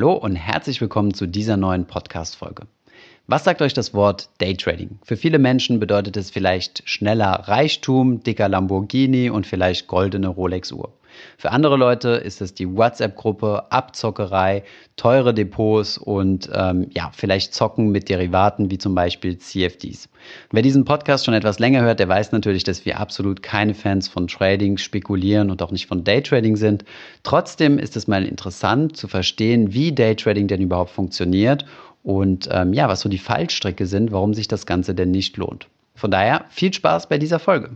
Hallo und herzlich willkommen zu dieser neuen Podcast-Folge. Was sagt euch das Wort Daytrading? Für viele Menschen bedeutet es vielleicht schneller Reichtum, dicker Lamborghini und vielleicht goldene Rolex-Uhr. Für andere Leute ist es die WhatsApp-Gruppe, Abzockerei, teure Depots und ähm, ja, vielleicht Zocken mit Derivaten wie zum Beispiel CFDs. Wer diesen Podcast schon etwas länger hört, der weiß natürlich, dass wir absolut keine Fans von Trading, Spekulieren und auch nicht von Daytrading sind. Trotzdem ist es mal interessant zu verstehen, wie Daytrading denn überhaupt funktioniert und ähm, ja, was so die Fallstricke sind, warum sich das Ganze denn nicht lohnt. Von daher viel Spaß bei dieser Folge.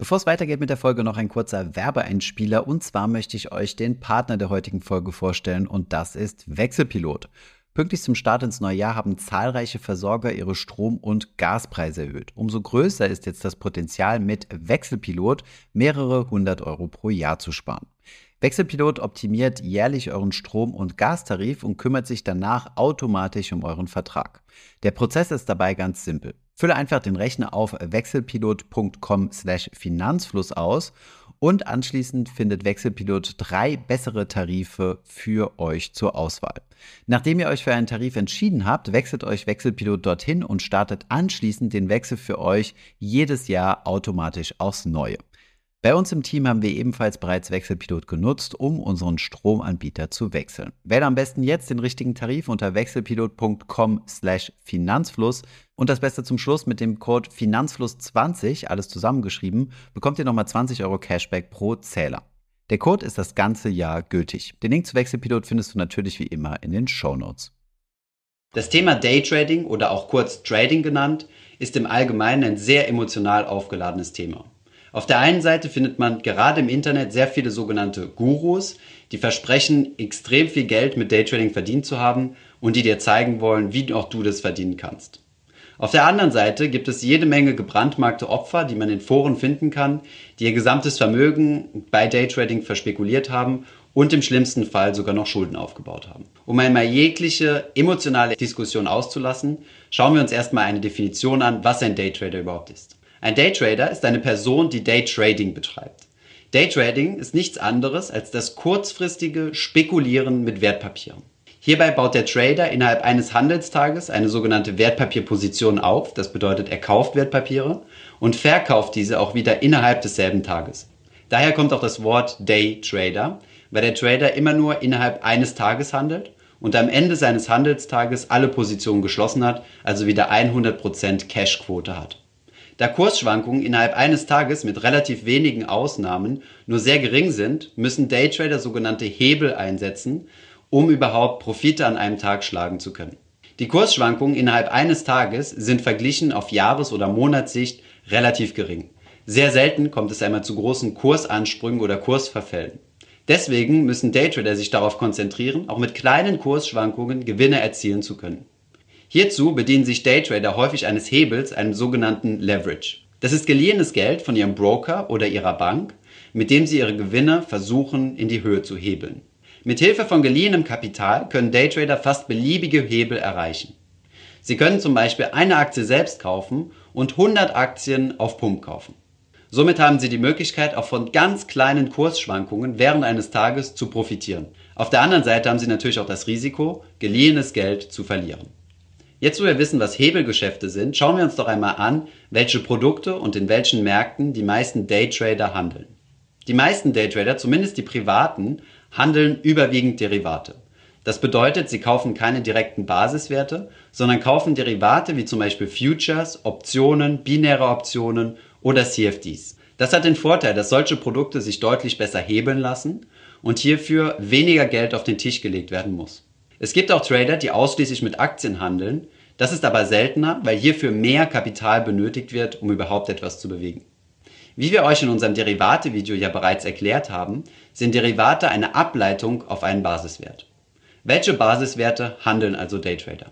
Bevor es weitergeht mit der Folge, noch ein kurzer Werbeeinspieler. Und zwar möchte ich euch den Partner der heutigen Folge vorstellen und das ist Wechselpilot. Pünktlich zum Start ins neue Jahr haben zahlreiche Versorger ihre Strom- und Gaspreise erhöht. Umso größer ist jetzt das Potenzial, mit Wechselpilot mehrere hundert Euro pro Jahr zu sparen. Wechselpilot optimiert jährlich euren Strom- und Gastarif und kümmert sich danach automatisch um euren Vertrag. Der Prozess ist dabei ganz simpel. Fülle einfach den Rechner auf wechselpilot.com/finanzfluss aus und anschließend findet Wechselpilot drei bessere Tarife für euch zur Auswahl. Nachdem ihr euch für einen Tarif entschieden habt, wechselt euch Wechselpilot dorthin und startet anschließend den Wechsel für euch jedes Jahr automatisch aufs Neue. Bei uns im Team haben wir ebenfalls bereits Wechselpilot genutzt, um unseren Stromanbieter zu wechseln. Wähle am besten jetzt den richtigen Tarif unter wechselpilot.com/finanzfluss und das Beste zum Schluss mit dem Code Finanzfluss20, alles zusammengeschrieben, bekommt ihr nochmal 20 Euro Cashback pro Zähler. Der Code ist das ganze Jahr gültig. Den Link zu Wechselpilot findest du natürlich wie immer in den Show Notes. Das Thema Daytrading oder auch kurz Trading genannt ist im Allgemeinen ein sehr emotional aufgeladenes Thema. Auf der einen Seite findet man gerade im Internet sehr viele sogenannte Gurus, die versprechen, extrem viel Geld mit Daytrading verdient zu haben und die dir zeigen wollen, wie auch du das verdienen kannst. Auf der anderen Seite gibt es jede Menge gebrandmarkte Opfer, die man in Foren finden kann, die ihr gesamtes Vermögen bei Daytrading verspekuliert haben und im schlimmsten Fall sogar noch Schulden aufgebaut haben. Um einmal jegliche emotionale Diskussion auszulassen, schauen wir uns erstmal eine Definition an, was ein Daytrader überhaupt ist. Ein Daytrader ist eine Person, die Daytrading betreibt. Daytrading ist nichts anderes als das kurzfristige Spekulieren mit Wertpapieren. Hierbei baut der Trader innerhalb eines Handelstages eine sogenannte Wertpapierposition auf, das bedeutet er kauft Wertpapiere und verkauft diese auch wieder innerhalb desselben Tages. Daher kommt auch das Wort Daytrader, weil der Trader immer nur innerhalb eines Tages handelt und am Ende seines Handelstages alle Positionen geschlossen hat, also wieder 100% Cashquote hat. Da Kursschwankungen innerhalb eines Tages mit relativ wenigen Ausnahmen nur sehr gering sind, müssen Daytrader sogenannte Hebel einsetzen, um überhaupt Profite an einem Tag schlagen zu können. Die Kursschwankungen innerhalb eines Tages sind verglichen auf Jahres- oder Monatssicht relativ gering. Sehr selten kommt es einmal zu großen Kursansprüngen oder Kursverfällen. Deswegen müssen Daytrader sich darauf konzentrieren, auch mit kleinen Kursschwankungen Gewinne erzielen zu können. Hierzu bedienen sich Daytrader häufig eines Hebels, einem sogenannten Leverage. Das ist geliehenes Geld von ihrem Broker oder ihrer Bank, mit dem sie ihre Gewinne versuchen in die Höhe zu hebeln. Mit Hilfe von geliehenem Kapital können Daytrader fast beliebige Hebel erreichen. Sie können zum Beispiel eine Aktie selbst kaufen und 100 Aktien auf Pump kaufen. Somit haben Sie die Möglichkeit, auch von ganz kleinen Kursschwankungen während eines Tages zu profitieren. Auf der anderen Seite haben Sie natürlich auch das Risiko, geliehenes Geld zu verlieren. Jetzt, wo wir wissen, was Hebelgeschäfte sind, schauen wir uns doch einmal an, welche Produkte und in welchen Märkten die meisten Daytrader handeln. Die meisten Daytrader, zumindest die privaten, handeln überwiegend Derivate. Das bedeutet, sie kaufen keine direkten Basiswerte, sondern kaufen Derivate wie zum Beispiel Futures, Optionen, binäre Optionen oder CFDs. Das hat den Vorteil, dass solche Produkte sich deutlich besser hebeln lassen und hierfür weniger Geld auf den Tisch gelegt werden muss. Es gibt auch Trader, die ausschließlich mit Aktien handeln. Das ist aber seltener, weil hierfür mehr Kapital benötigt wird, um überhaupt etwas zu bewegen. Wie wir euch in unserem Derivate-Video ja bereits erklärt haben, sind Derivate eine Ableitung auf einen Basiswert. Welche Basiswerte handeln also Daytrader?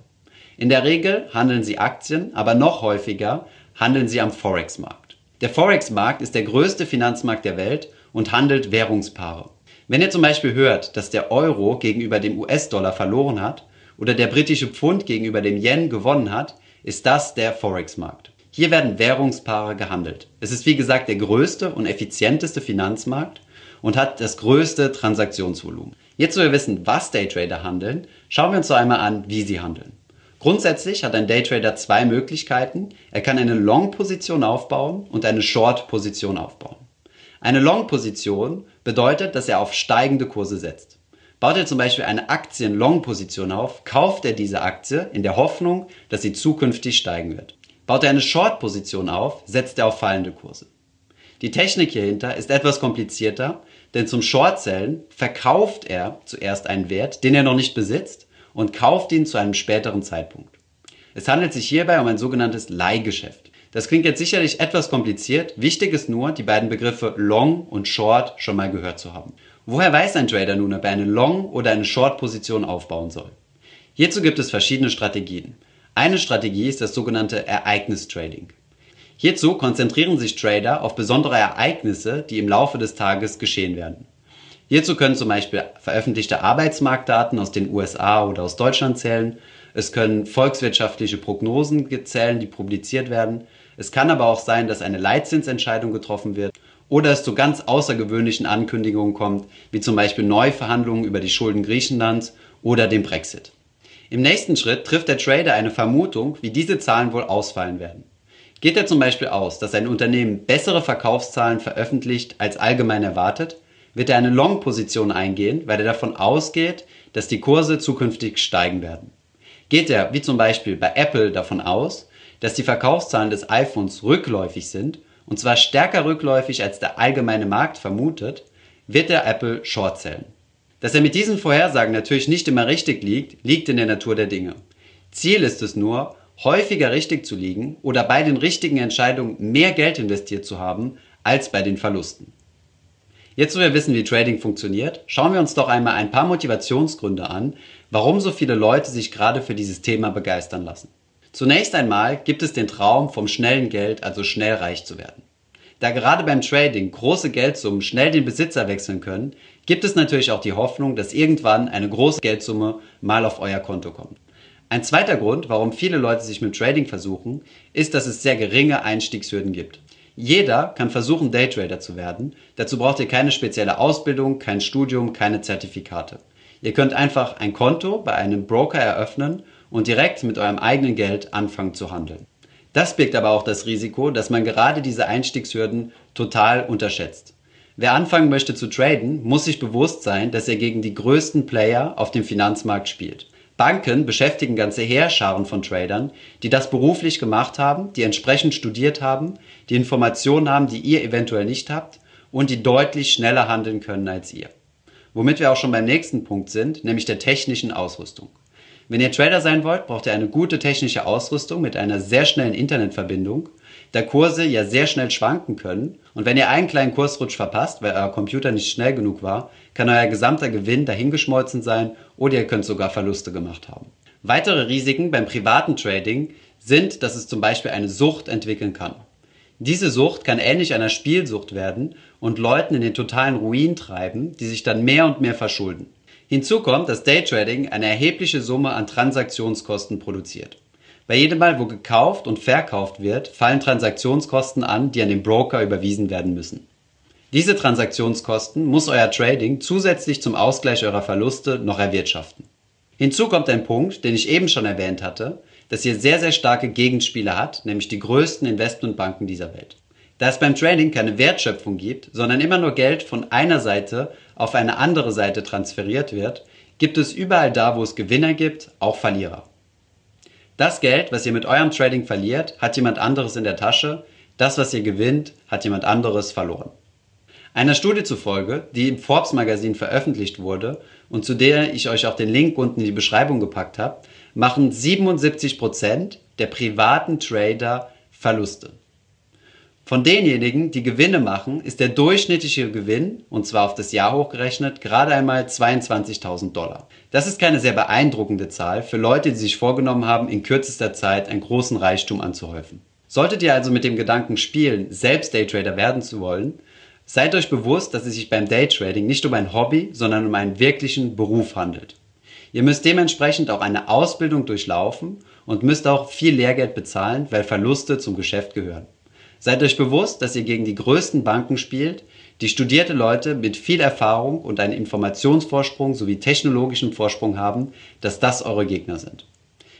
In der Regel handeln sie Aktien, aber noch häufiger handeln sie am Forex-Markt. Der Forex-Markt ist der größte Finanzmarkt der Welt und handelt Währungspaare. Wenn ihr zum Beispiel hört, dass der Euro gegenüber dem US-Dollar verloren hat oder der britische Pfund gegenüber dem Yen gewonnen hat, ist das der Forex-Markt. Hier werden Währungspaare gehandelt. Es ist wie gesagt der größte und effizienteste Finanzmarkt und hat das größte Transaktionsvolumen. Jetzt, wo wir wissen, was Daytrader handeln, schauen wir uns noch einmal an, wie sie handeln. Grundsätzlich hat ein Daytrader zwei Möglichkeiten. Er kann eine Long-Position aufbauen und eine Short-Position aufbauen. Eine Long-Position bedeutet, dass er auf steigende Kurse setzt. Baut er zum Beispiel eine Aktien-Long-Position auf, kauft er diese Aktie in der Hoffnung, dass sie zukünftig steigen wird. Baut er eine Short-Position auf, setzt er auf fallende Kurse. Die Technik hierhinter ist etwas komplizierter, denn zum Short-Sellen verkauft er zuerst einen Wert, den er noch nicht besitzt, und kauft ihn zu einem späteren Zeitpunkt. Es handelt sich hierbei um ein sogenanntes Leihgeschäft. Das klingt jetzt sicherlich etwas kompliziert, wichtig ist nur, die beiden Begriffe Long und Short schon mal gehört zu haben. Woher weiß ein Trader nun, ob er eine Long- oder eine Short-Position aufbauen soll? Hierzu gibt es verschiedene Strategien. Eine Strategie ist das sogenannte Ereignis-Trading. Hierzu konzentrieren sich Trader auf besondere Ereignisse, die im Laufe des Tages geschehen werden. Hierzu können zum Beispiel veröffentlichte Arbeitsmarktdaten aus den USA oder aus Deutschland zählen. Es können volkswirtschaftliche Prognosen zählen, die publiziert werden. Es kann aber auch sein, dass eine Leitzinsentscheidung getroffen wird oder es zu ganz außergewöhnlichen Ankündigungen kommt, wie zum Beispiel Neuverhandlungen über die Schulden Griechenlands oder den Brexit. Im nächsten Schritt trifft der Trader eine Vermutung, wie diese Zahlen wohl ausfallen werden. Geht er zum Beispiel aus, dass ein Unternehmen bessere Verkaufszahlen veröffentlicht als allgemein erwartet, wird er eine Long-Position eingehen, weil er davon ausgeht, dass die Kurse zukünftig steigen werden. Geht er, wie zum Beispiel bei Apple, davon aus, dass die Verkaufszahlen des iPhones rückläufig sind, und zwar stärker rückläufig als der allgemeine Markt vermutet, wird er Apple short sellen. Dass er mit diesen Vorhersagen natürlich nicht immer richtig liegt, liegt in der Natur der Dinge. Ziel ist es nur, häufiger richtig zu liegen oder bei den richtigen Entscheidungen mehr Geld investiert zu haben als bei den Verlusten. Jetzt, wo wir wissen, wie Trading funktioniert, schauen wir uns doch einmal ein paar Motivationsgründe an, warum so viele Leute sich gerade für dieses Thema begeistern lassen. Zunächst einmal gibt es den Traum vom schnellen Geld, also schnell reich zu werden. Da gerade beim Trading große Geldsummen schnell den Besitzer wechseln können, gibt es natürlich auch die Hoffnung, dass irgendwann eine große Geldsumme mal auf euer Konto kommt. Ein zweiter Grund, warum viele Leute sich mit Trading versuchen, ist, dass es sehr geringe Einstiegshürden gibt. Jeder kann versuchen, Daytrader zu werden. Dazu braucht ihr keine spezielle Ausbildung, kein Studium, keine Zertifikate. Ihr könnt einfach ein Konto bei einem Broker eröffnen und direkt mit eurem eigenen Geld anfangen zu handeln. Das birgt aber auch das Risiko, dass man gerade diese Einstiegshürden total unterschätzt. Wer anfangen möchte zu traden, muss sich bewusst sein, dass er gegen die größten Player auf dem Finanzmarkt spielt. Banken beschäftigen ganze Heerscharen von Tradern, die das beruflich gemacht haben, die entsprechend studiert haben, die Informationen haben, die ihr eventuell nicht habt und die deutlich schneller handeln können als ihr. Womit wir auch schon beim nächsten Punkt sind, nämlich der technischen Ausrüstung. Wenn ihr Trader sein wollt, braucht ihr eine gute technische Ausrüstung mit einer sehr schnellen Internetverbindung, da Kurse ja sehr schnell schwanken können. Und wenn ihr einen kleinen Kursrutsch verpasst, weil euer Computer nicht schnell genug war, kann euer gesamter Gewinn dahingeschmolzen sein oder ihr könnt sogar Verluste gemacht haben. Weitere Risiken beim privaten Trading sind, dass es zum Beispiel eine Sucht entwickeln kann. Diese Sucht kann ähnlich einer Spielsucht werden und Leuten in den totalen Ruin treiben, die sich dann mehr und mehr verschulden. Hinzu kommt, dass Daytrading eine erhebliche Summe an Transaktionskosten produziert. Bei jedem Mal, wo gekauft und verkauft wird, fallen Transaktionskosten an, die an den Broker überwiesen werden müssen. Diese Transaktionskosten muss euer Trading zusätzlich zum Ausgleich eurer Verluste noch erwirtschaften. Hinzu kommt ein Punkt, den ich eben schon erwähnt hatte, dass ihr sehr, sehr starke Gegenspieler hat, nämlich die größten Investmentbanken dieser Welt. Da es beim Trading keine Wertschöpfung gibt, sondern immer nur Geld von einer Seite auf eine andere Seite transferiert wird, gibt es überall da, wo es Gewinner gibt, auch Verlierer. Das Geld, was ihr mit eurem Trading verliert, hat jemand anderes in der Tasche, das, was ihr gewinnt, hat jemand anderes verloren. Einer Studie zufolge, die im Forbes Magazin veröffentlicht wurde und zu der ich euch auch den Link unten in die Beschreibung gepackt habe, machen 77% der privaten Trader Verluste. Von denjenigen, die Gewinne machen, ist der durchschnittliche Gewinn, und zwar auf das Jahr hochgerechnet, gerade einmal 22.000 Dollar. Das ist keine sehr beeindruckende Zahl für Leute, die sich vorgenommen haben, in kürzester Zeit einen großen Reichtum anzuhäufen. Solltet ihr also mit dem Gedanken spielen, selbst Daytrader werden zu wollen, seid euch bewusst, dass es sich beim Daytrading nicht um ein Hobby, sondern um einen wirklichen Beruf handelt. Ihr müsst dementsprechend auch eine Ausbildung durchlaufen und müsst auch viel Lehrgeld bezahlen, weil Verluste zum Geschäft gehören. Seid euch bewusst, dass ihr gegen die größten Banken spielt, die studierte Leute mit viel Erfahrung und einen Informationsvorsprung sowie technologischen Vorsprung haben, dass das eure Gegner sind.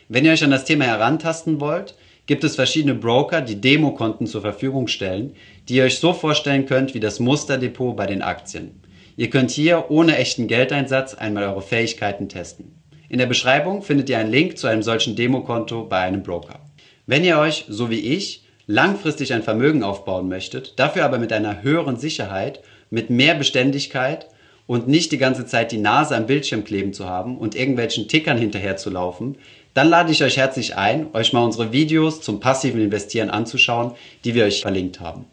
Wenn ihr euch an das Thema herantasten wollt, gibt es verschiedene Broker, die Demokonten zur Verfügung stellen, die ihr euch so vorstellen könnt wie das Musterdepot bei den Aktien. Ihr könnt hier ohne echten Geldeinsatz einmal eure Fähigkeiten testen. In der Beschreibung findet ihr einen Link zu einem solchen Demokonto bei einem Broker. Wenn ihr euch, so wie ich, langfristig ein Vermögen aufbauen möchtet, dafür aber mit einer höheren Sicherheit, mit mehr Beständigkeit und nicht die ganze Zeit die Nase am Bildschirm kleben zu haben und irgendwelchen Tickern hinterherzulaufen, dann lade ich euch herzlich ein, euch mal unsere Videos zum passiven Investieren anzuschauen, die wir euch verlinkt haben.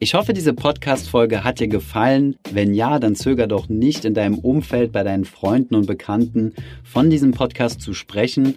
Ich hoffe, diese Podcast-Folge hat dir gefallen. Wenn ja, dann zöger doch nicht in deinem Umfeld bei deinen Freunden und Bekannten von diesem Podcast zu sprechen.